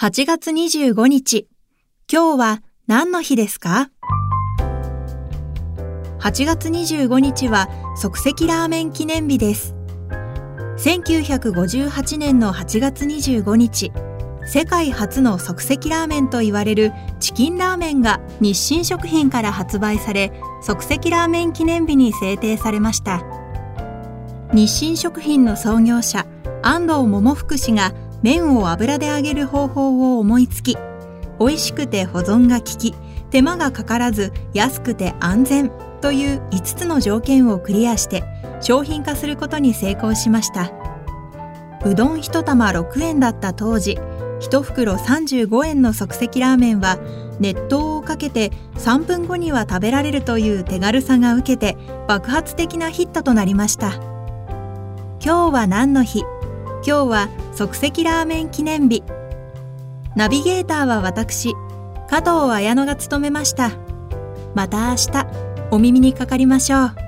8月25日。今日は何の日ですか ?8 月25日は即席ラーメン記念日です。1958年の8月25日、世界初の即席ラーメンと言われるチキンラーメンが日清食品から発売され、即席ラーメン記念日に制定されました。日清食品の創業者、安藤桃福氏が麺を油で揚げる方法を思いつき美味しくて保存が利き手間がかからず安くて安全という5つの条件をクリアして商品化することに成功しました。うどん1玉6円だった当時1袋35円の即席ラーメンは熱湯をかけて3分後には食べられるという手軽さが受けて爆発的なヒットとなりました。今日は何の日？今日は即席ラーメン記念日。ナビゲーターは私加藤綾乃が務めました。また明日お耳にかかりましょう。